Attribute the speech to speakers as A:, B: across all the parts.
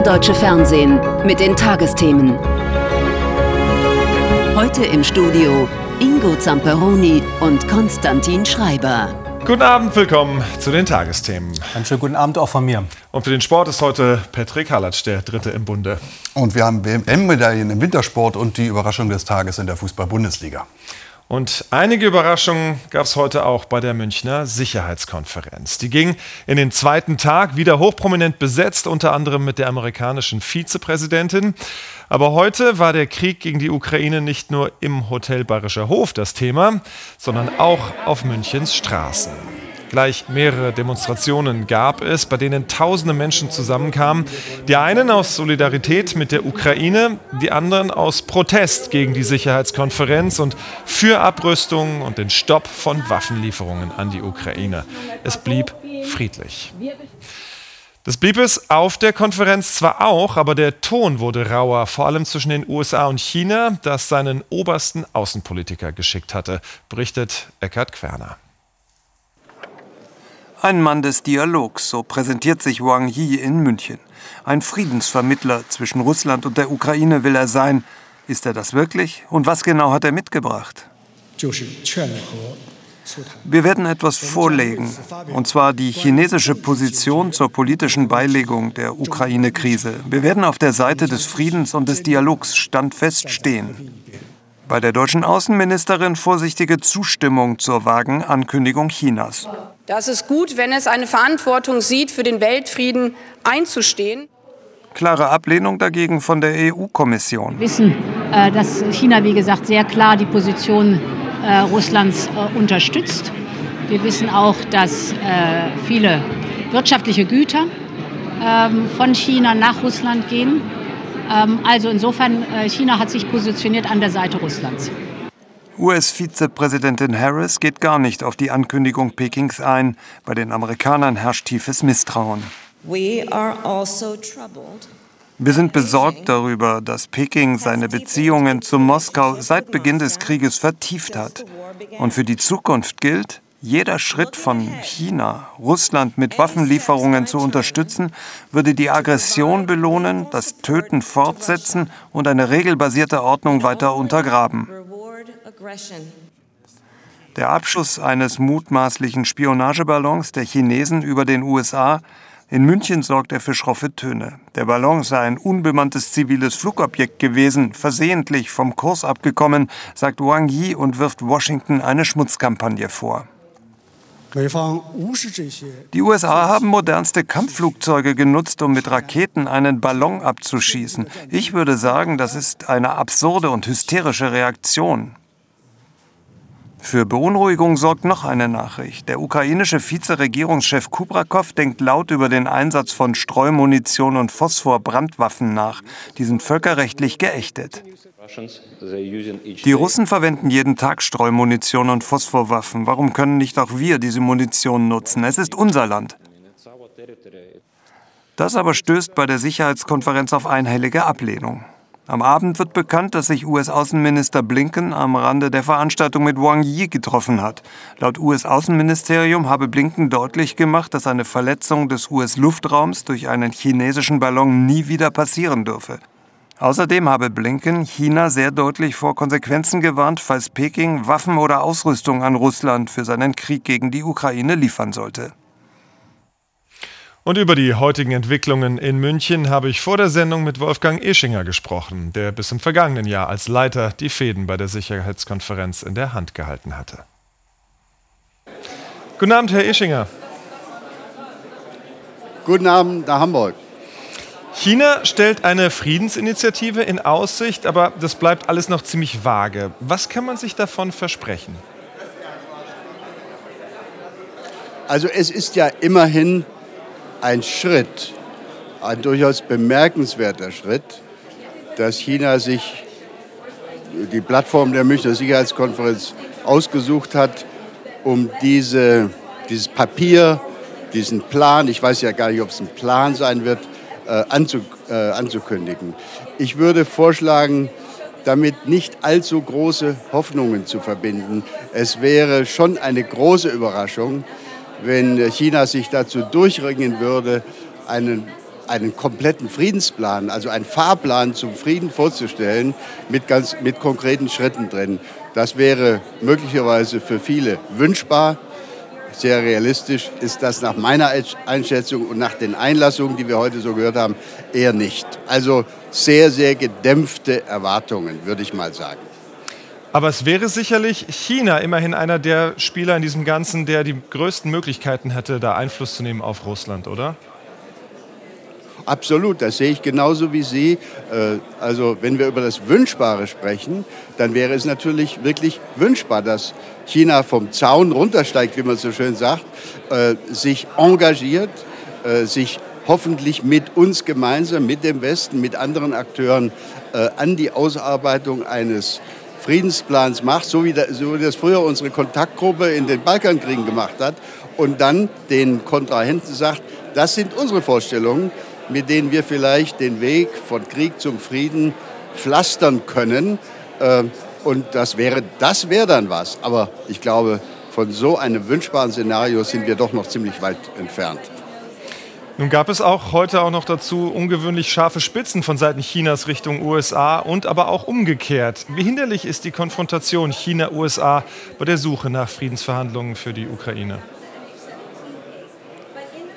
A: erste deutsche Fernsehen mit den Tagesthemen. Heute im Studio Ingo Zamperoni und Konstantin Schreiber.
B: Guten Abend, willkommen zu den Tagesthemen.
C: Einen schönen guten Abend auch von mir.
B: Und für den Sport ist heute Patrick Hallatsch der Dritte im Bunde.
D: Und wir haben WM-Medaillen im Wintersport und die Überraschung des Tages in der Fußball-Bundesliga.
B: Und einige Überraschungen gab es heute auch bei der Münchner Sicherheitskonferenz. Die ging in den zweiten Tag wieder hochprominent besetzt, unter anderem mit der amerikanischen Vizepräsidentin. Aber heute war der Krieg gegen die Ukraine nicht nur im Hotel Bayerischer Hof das Thema, sondern auch auf Münchens Straßen. Gleich mehrere Demonstrationen gab es, bei denen tausende Menschen zusammenkamen. Die einen aus Solidarität mit der Ukraine, die anderen aus Protest gegen die Sicherheitskonferenz und für Abrüstung und den Stopp von Waffenlieferungen an die Ukraine. Es blieb friedlich. Das blieb es auf der Konferenz zwar auch, aber der Ton wurde rauer, vor allem zwischen den USA und China, das seinen obersten Außenpolitiker geschickt hatte, berichtet Eckhard Querner.
E: Ein Mann des Dialogs, so präsentiert sich Wang Yi in München. Ein Friedensvermittler zwischen Russland und der Ukraine will er sein. Ist er das wirklich? Und was genau hat er mitgebracht? Wir werden etwas vorlegen, und zwar die chinesische Position zur politischen Beilegung der Ukraine-Krise. Wir werden auf der Seite des Friedens und des Dialogs standfest stehen. Bei der deutschen Außenministerin vorsichtige Zustimmung zur vagen Ankündigung Chinas.
F: Das ist gut, wenn es eine Verantwortung sieht, für den Weltfrieden einzustehen.
E: Klare Ablehnung dagegen von der EU-Kommission.
G: Wir wissen, äh, dass China, wie gesagt, sehr klar die Position äh, Russlands äh, unterstützt. Wir wissen auch, dass viele wirtschaftliche Güter ähm, von China nach Russland gehen. Ähm, also insofern, China hat sich positioniert an der Seite Russlands.
E: US-Vizepräsidentin Harris geht gar nicht auf die Ankündigung Pekings ein. Bei den Amerikanern herrscht tiefes Misstrauen. Also Wir sind besorgt darüber, dass Peking seine Beziehungen zu Moskau seit Beginn des Krieges vertieft hat. Und für die Zukunft gilt, jeder Schritt von China, Russland mit Waffenlieferungen zu unterstützen, würde die Aggression belohnen, das Töten fortsetzen und eine regelbasierte Ordnung weiter untergraben. Der Abschuss eines mutmaßlichen Spionageballons der Chinesen über den USA in München sorgt er für schroffe Töne. Der Ballon sei ein unbemanntes ziviles Flugobjekt gewesen, versehentlich vom Kurs abgekommen, sagt Wang Yi und wirft Washington eine Schmutzkampagne vor. Die USA haben modernste Kampfflugzeuge genutzt, um mit Raketen einen Ballon abzuschießen. Ich würde sagen, das ist eine absurde und hysterische Reaktion. Für Beunruhigung sorgt noch eine Nachricht. Der ukrainische Vizeregierungschef Kubrakow denkt laut über den Einsatz von Streumunition und Phosphor-Brandwaffen nach. Die sind völkerrechtlich geächtet. Die Russen verwenden jeden Tag Streumunition und Phosphorwaffen. Warum können nicht auch wir diese Munition nutzen? Es ist unser Land. Das aber stößt bei der Sicherheitskonferenz auf einhellige Ablehnung. Am Abend wird bekannt, dass sich US-Außenminister Blinken am Rande der Veranstaltung mit Wang Yi getroffen hat. Laut US-Außenministerium habe Blinken deutlich gemacht, dass eine Verletzung des US-Luftraums durch einen chinesischen Ballon nie wieder passieren dürfe. Außerdem habe Blinken China sehr deutlich vor Konsequenzen gewarnt, falls Peking Waffen oder Ausrüstung an Russland für seinen Krieg gegen die Ukraine liefern sollte.
B: Und über die heutigen Entwicklungen in München habe ich vor der Sendung mit Wolfgang Ischinger gesprochen, der bis im vergangenen Jahr als Leiter die Fäden bei der Sicherheitskonferenz in der Hand gehalten hatte. Guten Abend, Herr Ischinger.
H: Guten Abend nach Hamburg.
B: China stellt eine Friedensinitiative in Aussicht, aber das bleibt alles noch ziemlich vage. Was kann man sich davon versprechen?
H: Also es ist ja immerhin ein Schritt, ein durchaus bemerkenswerter Schritt, dass China sich die Plattform der Münchner Sicherheitskonferenz ausgesucht hat, um diese, dieses Papier, diesen Plan, ich weiß ja gar nicht, ob es ein Plan sein wird, anzukündigen. Ich würde vorschlagen, damit nicht allzu große Hoffnungen zu verbinden. Es wäre schon eine große Überraschung, wenn China sich dazu durchringen würde, einen, einen kompletten Friedensplan, also einen Fahrplan zum Frieden vorzustellen, mit, ganz, mit konkreten Schritten drin. Das wäre möglicherweise für viele wünschbar. Sehr realistisch ist das nach meiner Einschätzung und nach den Einlassungen, die wir heute so gehört haben, eher nicht. Also sehr, sehr gedämpfte Erwartungen, würde ich mal sagen.
B: Aber es wäre sicherlich China immerhin einer der Spieler in diesem Ganzen, der die größten Möglichkeiten hätte, da Einfluss zu nehmen auf Russland, oder?
H: Absolut, das sehe ich genauso wie Sie. Äh, also wenn wir über das Wünschbare sprechen, dann wäre es natürlich wirklich wünschbar, dass China vom Zaun runtersteigt, wie man so schön sagt, äh, sich engagiert, äh, sich hoffentlich mit uns gemeinsam, mit dem Westen, mit anderen Akteuren an die Ausarbeitung eines Friedensplans macht, so wie, das früher unsere Kontaktgruppe in den Balkankriegen gemacht hat und dann den Kontrahenten sagt, das sind unsere Vorstellungen, mit denen wir vielleicht den Weg von Krieg zum Frieden pflastern können. Ähm, und das wäre, das wäre dann was. Aber ich glaube, von so einem wünschbaren Szenario sind wir doch noch ziemlich weit entfernt.
B: Nun gab es auch heute auch noch dazu ungewöhnlich scharfe Spitzen von Seiten Chinas Richtung USA und aber auch umgekehrt. Wie hinderlich ist die Konfrontation China-USA bei der Suche nach Friedensverhandlungen für die Ukraine?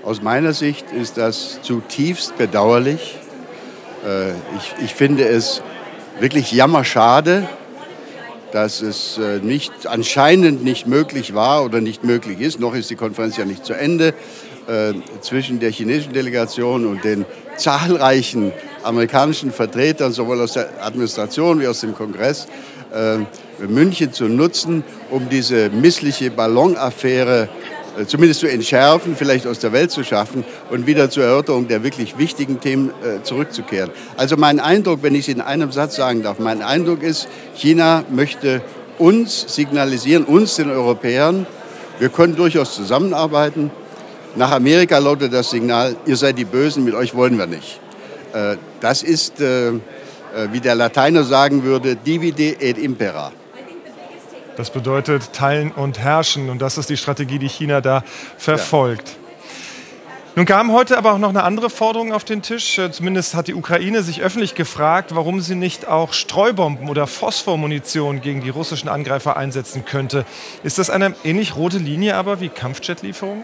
H: Aus meiner Sicht ist das zutiefst bedauerlich. Äh, ich, ich finde es wirklich jammerschade, dass es äh, nicht, anscheinend nicht möglich war oder nicht möglich ist, noch ist die Konferenz ja nicht zu Ende, äh, zwischen der chinesischen Delegation und den zahlreichen amerikanischen Vertretern, sowohl aus der Administration wie aus dem Kongress, München zu nutzen, um diese missliche Ballonaffäre zumindest zu entschärfen, vielleicht aus der Welt zu schaffen und wieder zur Erörterung der wirklich wichtigen Themen äh, zurückzukehren. Also mein Eindruck, wenn ich es in einem Satz sagen darf, mein Eindruck ist, China möchte uns signalisieren, uns den Europäern, wir können durchaus zusammenarbeiten. Nach Amerika lautet das Signal, ihr seid die Bösen, mit euch wollen wir nicht. Äh, das ist, wie der Lateiner sagen würde, divide et impera.
B: Das bedeutet teilen und herrschen. Und das ist die Strategie, die China da verfolgt. Ja. Nun kam heute aber auch noch eine andere Forderung auf den Tisch. Äh, zumindest hat die Ukraine sich öffentlich gefragt, warum sie nicht auch Streubomben oder Phosphormunition gegen die russischen Angreifer einsetzen könnte. Ist das eine ähnlich rote Linie aber wie Kampfjetlieferungen?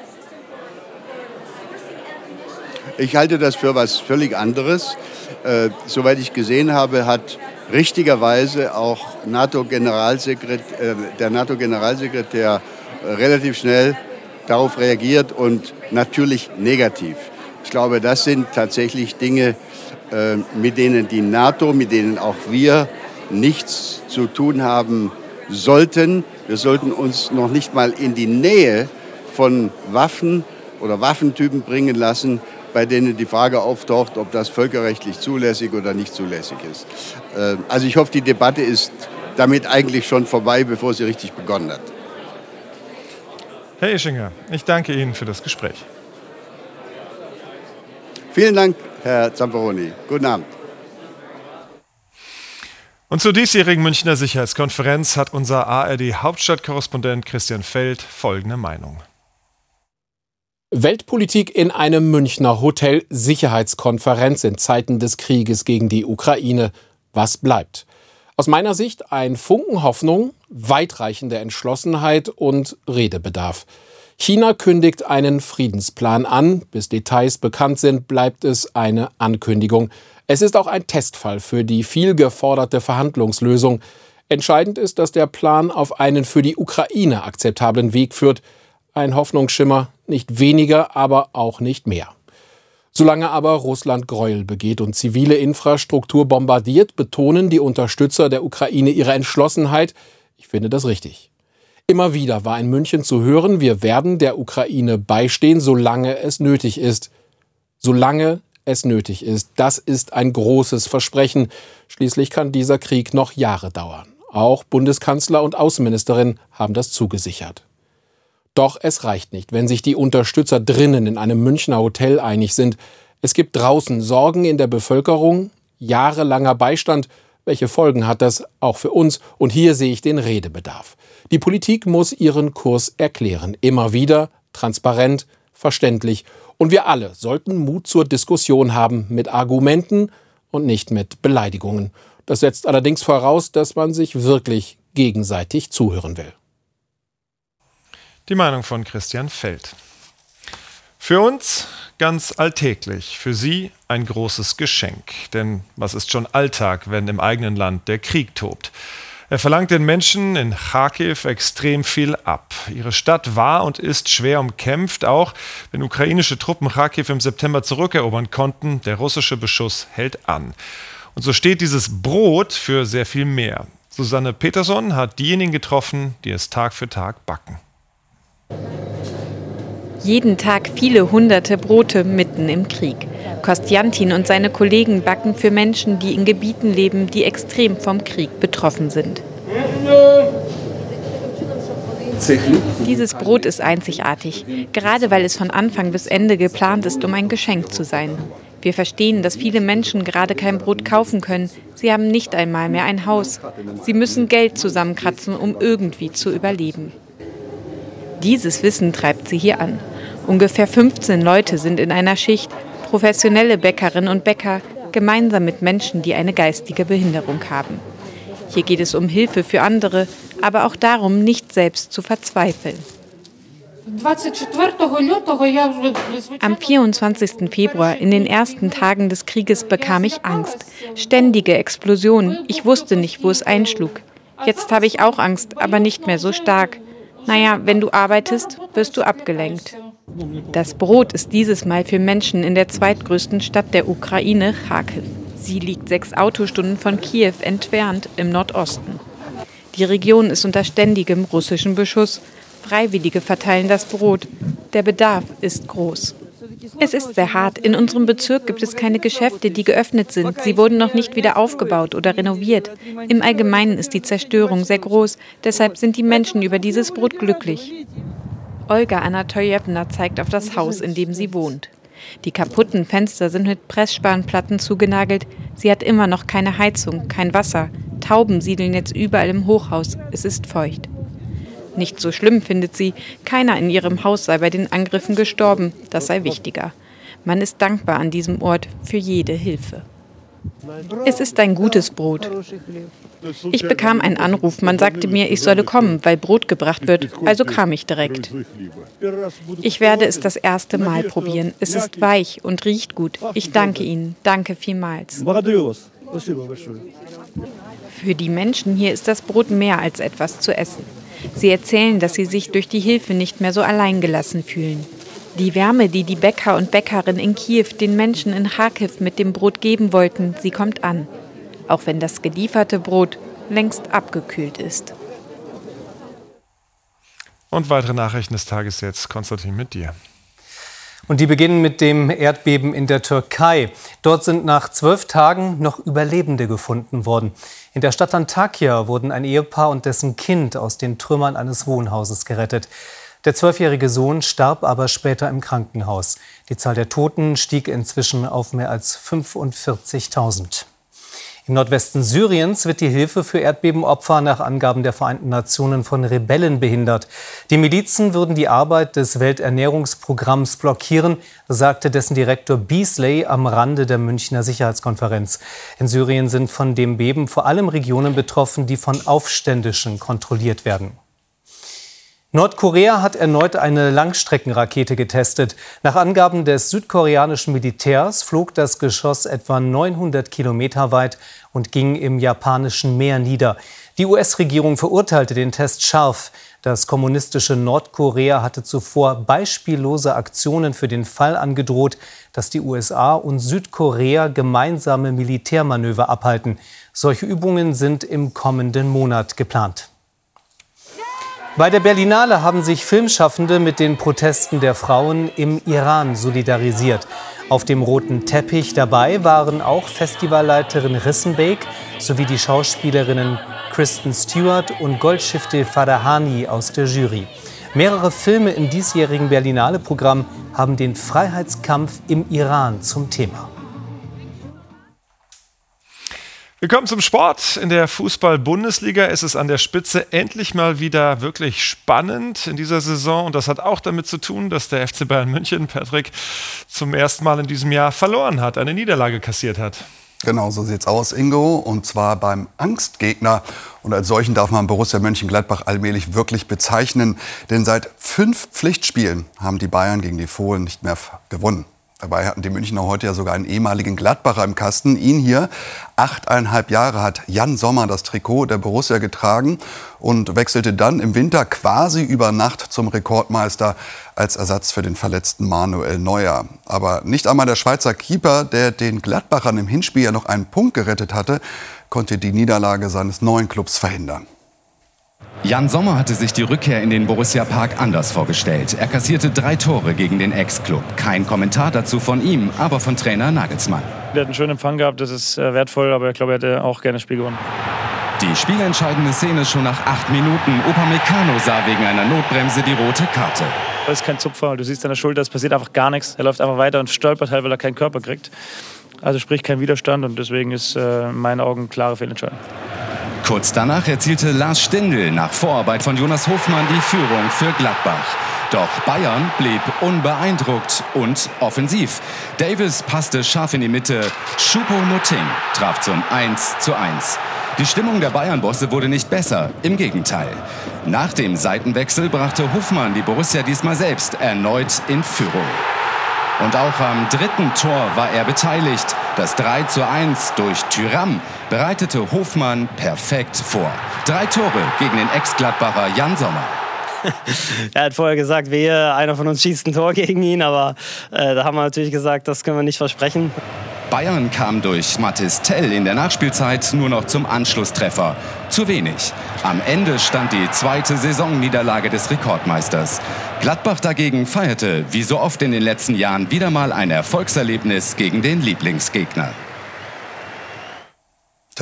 H: Ich halte das für was völlig anderes. Äh, soweit ich gesehen habe, hat richtigerweise auch NATO äh, der NATO-Generalsekretär relativ schnell darauf reagiert und natürlich negativ. Ich glaube, das sind tatsächlich Dinge, äh, mit denen die NATO, mit denen auch wir nichts zu tun haben sollten. Wir sollten uns noch nicht mal in die Nähe von Waffen oder Waffentypen bringen lassen, bei denen die Frage auftaucht, ob das völkerrechtlich zulässig oder nicht zulässig ist. Äh, also ich hoffe, die Debatte ist damit eigentlich schon vorbei, bevor sie richtig begonnen hat.
B: Herr Ischinger, ich danke Ihnen für das Gespräch.
H: Vielen Dank, Herr Zamperoni. Guten Abend.
B: Und zur diesjährigen Münchner Sicherheitskonferenz hat unser ARD-Hauptstadtkorrespondent Christian Feld folgende Meinung.
C: Weltpolitik in einem Münchner Hotel, Sicherheitskonferenz in Zeiten des Krieges gegen die Ukraine. Was bleibt? Aus meiner Sicht ein Funken Hoffnung, weitreichende Entschlossenheit und Redebedarf. China kündigt einen Friedensplan an. Bis Details bekannt sind, bleibt es eine Ankündigung. Es ist auch ein Testfall für die viel geforderte Verhandlungslösung. Entscheidend ist, dass der Plan auf einen für die Ukraine akzeptablen Weg führt. Ein Hoffnungsschimmer, nicht weniger, aber auch nicht mehr. Solange aber Russland Gräuel begeht und zivile Infrastruktur bombardiert, betonen die Unterstützer der Ukraine ihre Entschlossenheit. Ich finde das richtig. Immer wieder war in München zu hören, wir werden der Ukraine beistehen, solange es nötig ist. Solange es nötig ist. Das ist ein großes Versprechen. Schließlich kann dieser Krieg noch Jahre dauern. Auch Bundeskanzler und Außenministerin haben das zugesichert. Doch es reicht nicht, wenn sich die Unterstützer drinnen in einem Münchner Hotel einig sind. Es gibt draußen Sorgen in der Bevölkerung, jahrelanger Beistand, Welche Folgen hat das auch für uns? Und hier sehe ich den Redebedarf. Die Politik muss ihren Kurs erklären. Immer wieder, transparent, verständlich. Und wir alle sollten Mut zur Diskussion haben mit Argumenten und nicht mit Beleidigungen. Das setzt allerdings voraus, dass man sich wirklich gegenseitig zuhören will.
B: Die Meinung von Christian Feld. Für uns ganz alltäglich, für Sie ein großes Geschenk. Denn was ist schon Alltag, wenn im eigenen Land der Krieg tobt? Er verlangt den Menschen in Kharkiv extrem viel ab. Ihre Stadt war und ist schwer umkämpft, auch wenn ukrainische Truppen Kharkiv im September zurückerobern konnten. Der russische Beschuss hält an. Und so steht dieses Brot für sehr viel mehr. Susanne Peterson hat diejenigen getroffen, die es Tag für Tag backen.
I: Jeden Tag viele hunderte Brote mitten im Krieg. Kostjantin und seine Kollegen backen für Menschen, die in Gebieten leben, die extrem vom Krieg betroffen sind. Dieses Brot ist einzigartig, gerade weil es von Anfang bis Ende geplant ist, um ein Geschenk zu sein. Wir verstehen, dass viele Menschen gerade kein Brot kaufen können. Sie haben nicht einmal mehr ein Haus. Sie müssen Geld zusammenkratzen, um irgendwie zu überleben. Dieses Wissen treibt sie hier an. Ungefähr 15 Leute sind in einer Schicht, professionelle Bäckerinnen und Bäcker, gemeinsam mit Menschen, die eine geistige Behinderung haben. Hier geht es um Hilfe für andere, aber auch darum, nicht selbst zu verzweifeln. Am 24. Februar, in den ersten Tagen des Krieges, bekam ich Angst. Ständige Explosionen. Ich wusste nicht, wo es einschlug. Jetzt habe ich auch Angst, aber nicht mehr so stark. Naja, wenn du arbeitest, wirst du abgelenkt. Das Brot ist dieses Mal für Menschen in der zweitgrößten Stadt der Ukraine, Kharkiv. Sie liegt sechs Autostunden von Kiew entfernt im Nordosten. Die Region ist unter ständigem russischen Beschuss. Freiwillige verteilen das Brot. Der Bedarf ist groß. Es ist sehr hart. In unserem Bezirk gibt es keine Geschäfte, die geöffnet sind. Sie wurden noch nicht wieder aufgebaut oder renoviert. Im Allgemeinen ist die Zerstörung sehr groß. Deshalb sind die Menschen über dieses Brot glücklich. Olga Anatoljewna zeigt auf das Haus, in dem sie wohnt. Die kaputten Fenster sind mit Pressspanplatten zugenagelt. Sie hat immer noch keine Heizung, kein Wasser. Tauben siedeln jetzt überall im Hochhaus. Es ist feucht. Nicht so schlimm findet sie, keiner in ihrem Haus sei bei den Angriffen gestorben, das sei wichtiger. Man ist dankbar an diesem Ort für jede Hilfe. Es ist ein gutes Brot. Ich bekam einen Anruf, man sagte mir, ich solle kommen, weil Brot gebracht wird, also kam ich direkt. Ich werde es das erste Mal probieren. Es ist weich und riecht gut. Ich danke Ihnen. Danke vielmals. Für die Menschen hier ist das Brot mehr als etwas zu essen. Sie erzählen, dass sie sich durch die Hilfe nicht mehr so alleingelassen fühlen. Die Wärme, die die Bäcker und Bäckerinnen in Kiew den Menschen in Kharkiv mit dem Brot geben wollten, sie kommt an. Auch wenn das gelieferte Brot längst abgekühlt ist.
B: Und weitere Nachrichten des Tages jetzt, Konstantin, mit dir.
J: Und die beginnen mit dem Erdbeben in der Türkei. Dort sind nach zwölf Tagen noch Überlebende gefunden worden. In der Stadt Antakya wurden ein Ehepaar und dessen Kind aus den Trümmern eines Wohnhauses gerettet. Der zwölfjährige Sohn starb aber später im Krankenhaus. Die Zahl der Toten stieg inzwischen auf mehr als 45.000. Im Nordwesten Syriens wird die Hilfe für Erdbebenopfer nach Angaben der Vereinten Nationen von Rebellen behindert. Die Milizen würden die Arbeit des Welternährungsprogramms blockieren, sagte dessen Direktor Beasley am Rande der Münchner Sicherheitskonferenz. In Syrien sind von dem Beben vor allem Regionen betroffen, die von Aufständischen kontrolliert werden. Nordkorea hat erneut eine Langstreckenrakete getestet. Nach Angaben des südkoreanischen Militärs flog das Geschoss etwa 900 Kilometer weit und ging im japanischen Meer nieder. Die US-Regierung verurteilte den Test scharf. Das kommunistische Nordkorea hatte zuvor beispiellose Aktionen für den Fall angedroht, dass die USA und Südkorea gemeinsame Militärmanöver abhalten. Solche Übungen sind im kommenden Monat geplant. Bei der Berlinale haben sich Filmschaffende mit den Protesten der Frauen im Iran solidarisiert. Auf dem roten Teppich dabei waren auch Festivalleiterin Rissenbeek sowie die Schauspielerinnen Kristen Stewart und Goldschiffte Farahani aus der Jury. Mehrere Filme im diesjährigen Berlinale-Programm haben den Freiheitskampf im Iran zum Thema.
B: Wir kommen zum Sport. In der Fußball-Bundesliga ist es an der Spitze endlich mal wieder wirklich spannend in dieser Saison. Und das hat auch damit zu tun, dass der FC Bayern München, Patrick, zum ersten Mal in diesem Jahr verloren hat, eine Niederlage kassiert hat.
D: Genau, so sieht's aus, Ingo. Und zwar beim Angstgegner. Und als solchen darf man Borussia Mönchengladbach allmählich wirklich bezeichnen. Denn seit fünf Pflichtspielen haben die Bayern gegen die Fohlen nicht mehr gewonnen. Dabei hatten die Münchner heute ja sogar einen ehemaligen Gladbacher im Kasten. Ihn hier, achteinhalb Jahre, hat Jan Sommer das Trikot der Borussia getragen und wechselte dann im Winter quasi über Nacht zum Rekordmeister als Ersatz für den verletzten Manuel Neuer. Aber nicht einmal der Schweizer Keeper, der den Gladbachern im Hinspiel ja noch einen Punkt gerettet hatte, konnte die Niederlage seines neuen Clubs verhindern.
K: Jan Sommer hatte sich die Rückkehr in den Borussia Park anders vorgestellt. Er kassierte drei Tore gegen den Ex-Club. Kein Kommentar dazu von ihm, aber von Trainer Nagelsmann.
L: Wir hatten einen schönen Empfang gehabt, das ist äh, wertvoll, aber ich glaube, er hätte auch gerne das Spiel gewonnen.
K: Die spielentscheidende Szene schon nach acht Minuten. Upamecano sah wegen einer Notbremse die rote Karte.
L: Das ist kein Zupfer, du siehst an der Schulter, es passiert einfach gar nichts. Er läuft einfach weiter und stolpert halt, weil er keinen Körper kriegt. Also sprich kein Widerstand und deswegen ist äh, in meinen Augen klare Fehlentscheidung.
K: Kurz danach erzielte Lars Stindl nach Vorarbeit von Jonas Hofmann die Führung für Gladbach. Doch Bayern blieb unbeeindruckt und offensiv. Davis passte scharf in die Mitte. Choupo-Moting traf zum 1 zu 1. Die Stimmung der Bayern-Bosse wurde nicht besser, im Gegenteil. Nach dem Seitenwechsel brachte Hofmann die Borussia diesmal selbst erneut in Führung. Und auch am dritten Tor war er beteiligt. Das 3 zu 1 durch Tyram bereitete Hofmann perfekt vor. Drei Tore gegen den Ex-Gladbacher Jan Sommer.
M: er hat vorher gesagt, wehe, einer von uns schießt ein Tor gegen ihn, aber äh, da haben wir natürlich gesagt, das können wir nicht versprechen.
K: Bayern kam durch Mathis Tell in der Nachspielzeit nur noch zum Anschlusstreffer. Zu wenig. Am Ende stand die zweite Saisonniederlage des Rekordmeisters. Gladbach dagegen feierte, wie so oft in den letzten Jahren, wieder mal ein Erfolgserlebnis gegen den Lieblingsgegner.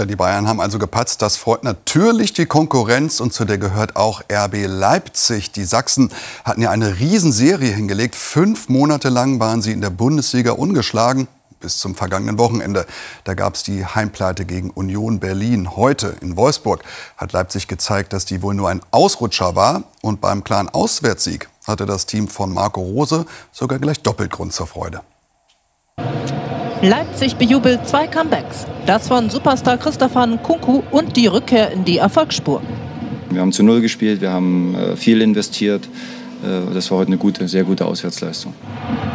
D: Die Bayern haben also gepatzt. Das freut natürlich die Konkurrenz und zu der gehört auch RB Leipzig. Die Sachsen hatten ja eine Riesenserie hingelegt. Fünf Monate lang waren sie in der Bundesliga ungeschlagen bis zum vergangenen Wochenende. Da gab es die Heimpleite gegen Union Berlin. Heute in Wolfsburg hat Leipzig gezeigt, dass die wohl nur ein Ausrutscher war. Und beim klaren Auswärtssieg hatte das Team von Marco Rose sogar gleich doppelt Grund zur Freude.
N: Leipzig bejubelt zwei Comebacks. Das von Superstar Christopher Nkunku und die Rückkehr in die Erfolgsspur.
O: Wir haben zu Null gespielt, wir haben äh, viel investiert. Äh, das war heute eine gute, sehr gute Auswärtsleistung.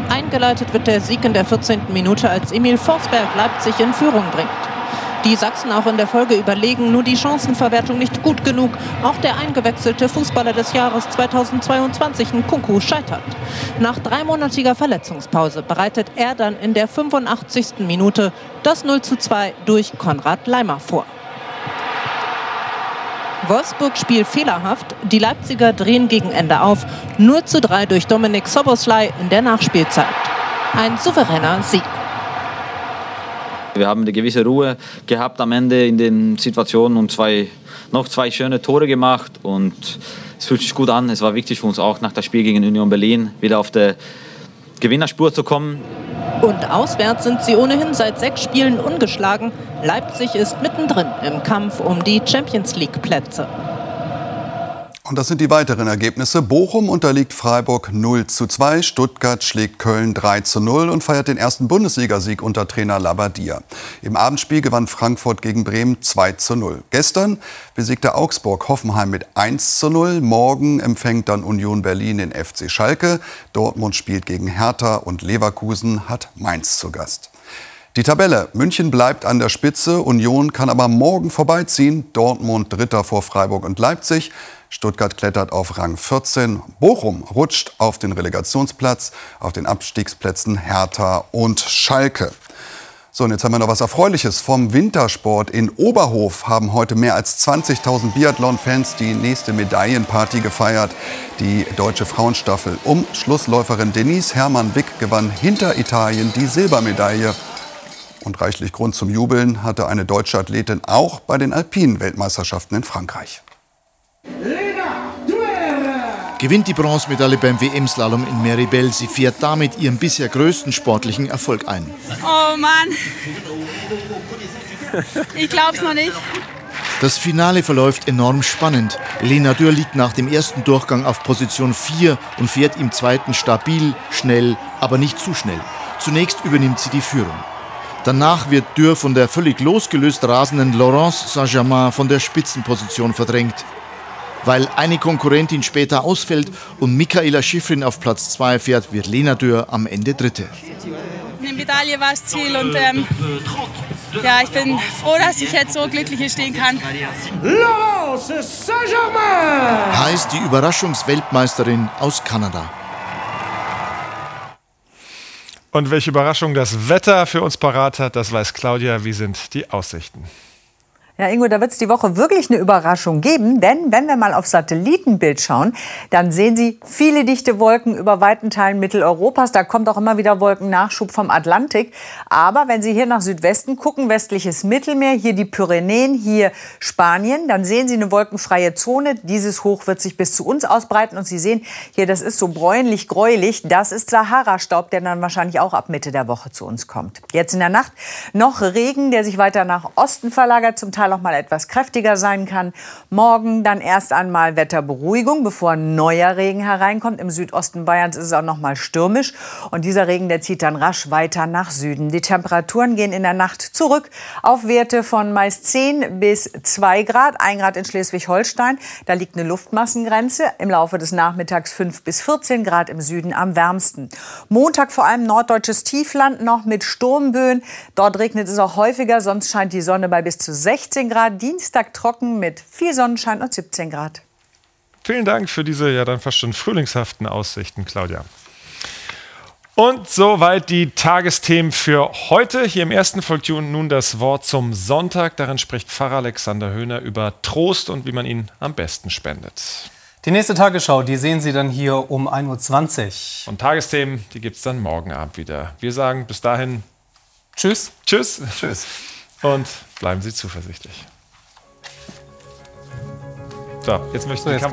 N: Eingeleitet wird der Sieg in der 14. Minute, als Emil Forsberg Leipzig in Führung bringt. Die Sachsen auch in der Folge überlegen, nur die Chancenverwertung nicht gut genug. Auch der eingewechselte Fußballer des Jahres 2022, Nkunku, scheitert. Nach dreimonatiger Verletzungspause bereitet er dann in der 85. Minute das 0 zu 2 durch Konrad Leimer vor. Wolfsburg spielt fehlerhaft. Die Leipziger drehen gegen Ende auf. Nur zu 3 durch Dominik Soboslai in der Nachspielzeit. Ein souveräner Sieg.
P: Wir haben eine gewisse Ruhe gehabt am Ende in den Situationen und zwei, noch zwei schöne Tore gemacht. Und es fühlt sich gut an. Es war wichtig für uns auch nach dem Spiel gegen Union Berlin wieder auf der Gewinnerspur zu kommen.
N: Und auswärts sind sie ohnehin seit sechs Spielen ungeschlagen. Leipzig ist mittendrin im Kampf um die Champions League-Plätze.
D: Und das sind die weiteren Ergebnisse. Bochum unterliegt Freiburg 0 zu 2, Stuttgart schlägt Köln 3 zu 0 und feiert den ersten Bundesligasieg unter Trainer Labadia. Im Abendspiel gewann Frankfurt gegen Bremen 2 zu 0. Gestern besiegte Augsburg Hoffenheim mit 1 zu 0. Morgen empfängt dann Union Berlin den FC Schalke. Dortmund spielt gegen Hertha und Leverkusen hat Mainz zu Gast. Die Tabelle. München bleibt an der Spitze, Union kann aber morgen vorbeiziehen. Dortmund dritter vor Freiburg und Leipzig. Stuttgart klettert auf Rang 14. Bochum rutscht auf den Relegationsplatz, auf den Abstiegsplätzen Hertha und Schalke. So, und jetzt haben wir noch was Erfreuliches. Vom Wintersport in Oberhof haben heute mehr als 20.000 Biathlon-Fans die nächste Medaillenparty gefeiert. Die deutsche Frauenstaffel um Schlussläuferin Denise Hermann-Wick gewann hinter Italien die Silbermedaille. Und reichlich Grund zum Jubeln hatte eine deutsche Athletin auch bei den alpinen Weltmeisterschaften in Frankreich.
Q: Gewinnt die Bronzemedaille beim WM-Slalom in Meribel. Sie fährt damit ihren bisher größten sportlichen Erfolg ein.
R: Oh Mann. Ich glaub's noch nicht.
Q: Das Finale verläuft enorm spannend. Lena Dürr liegt nach dem ersten Durchgang auf Position 4 und fährt im zweiten stabil, schnell, aber nicht zu schnell. Zunächst übernimmt sie die Führung. Danach wird Dürr von der völlig losgelöst rasenden Laurence Saint-Germain von der Spitzenposition verdrängt. Weil eine Konkurrentin später ausfällt und Michaela Schifrin auf Platz 2 fährt, wird Lena Dürr am Ende Dritte.
R: Eine Medaille war das Ziel und ähm, ja, ich bin froh, dass ich jetzt so glücklich hier stehen kann.
Q: Laurence Saint-Germain heißt die Überraschungsweltmeisterin aus Kanada.
B: Und welche Überraschung das Wetter für uns parat hat, das weiß Claudia. Wie sind die Aussichten?
S: Ja, Ingo, da wird es die Woche wirklich eine Überraschung geben, denn wenn wir mal auf Satellitenbild schauen, dann sehen Sie viele dichte Wolken über weiten Teilen Mitteleuropas. Da kommt auch immer wieder Wolkennachschub vom Atlantik. Aber wenn Sie hier nach Südwesten gucken, westliches Mittelmeer, hier die Pyrenäen, hier Spanien, dann sehen Sie eine wolkenfreie Zone. Dieses Hoch wird sich bis zu uns ausbreiten und Sie sehen hier, das ist so bräunlich, gräulich. Das ist Sahara-Staub, der dann wahrscheinlich auch ab Mitte der Woche zu uns kommt. Jetzt in der Nacht noch Regen, der sich weiter nach Osten verlagert, zum Teil noch mal etwas kräftiger sein kann. Morgen dann erst einmal Wetterberuhigung, bevor neuer Regen hereinkommt. Im Südosten Bayerns ist es auch noch mal stürmisch und dieser Regen, der zieht dann rasch weiter nach Süden. Die Temperaturen gehen in der Nacht zurück auf Werte von meist 10 bis 2 Grad. 1 Grad in Schleswig-Holstein, da liegt eine Luftmassengrenze. Im Laufe des Nachmittags 5 bis 14 Grad im Süden am wärmsten. Montag vor allem norddeutsches Tiefland noch mit Sturmböen. Dort regnet es auch häufiger, sonst scheint die Sonne bei bis zu 16 16 Grad, Dienstag trocken mit viel Sonnenschein und 17 Grad.
B: Vielen Dank für diese ja dann fast schon frühlingshaften Aussichten, Claudia. Und soweit die Tagesthemen für heute. Hier im ersten folgt nun das Wort zum Sonntag. Darin spricht Pfarrer Alexander Höhner über Trost und wie man ihn am besten spendet.
J: Die nächste Tagesschau, die sehen Sie dann hier um 1.20
B: Uhr. Und Tagesthemen, die gibt es dann morgen Abend wieder. Wir sagen bis dahin
J: Tschüss.
B: Tschüss. Tschüss. Und bleiben Sie zuversichtlich. So, jetzt möchte ich. So,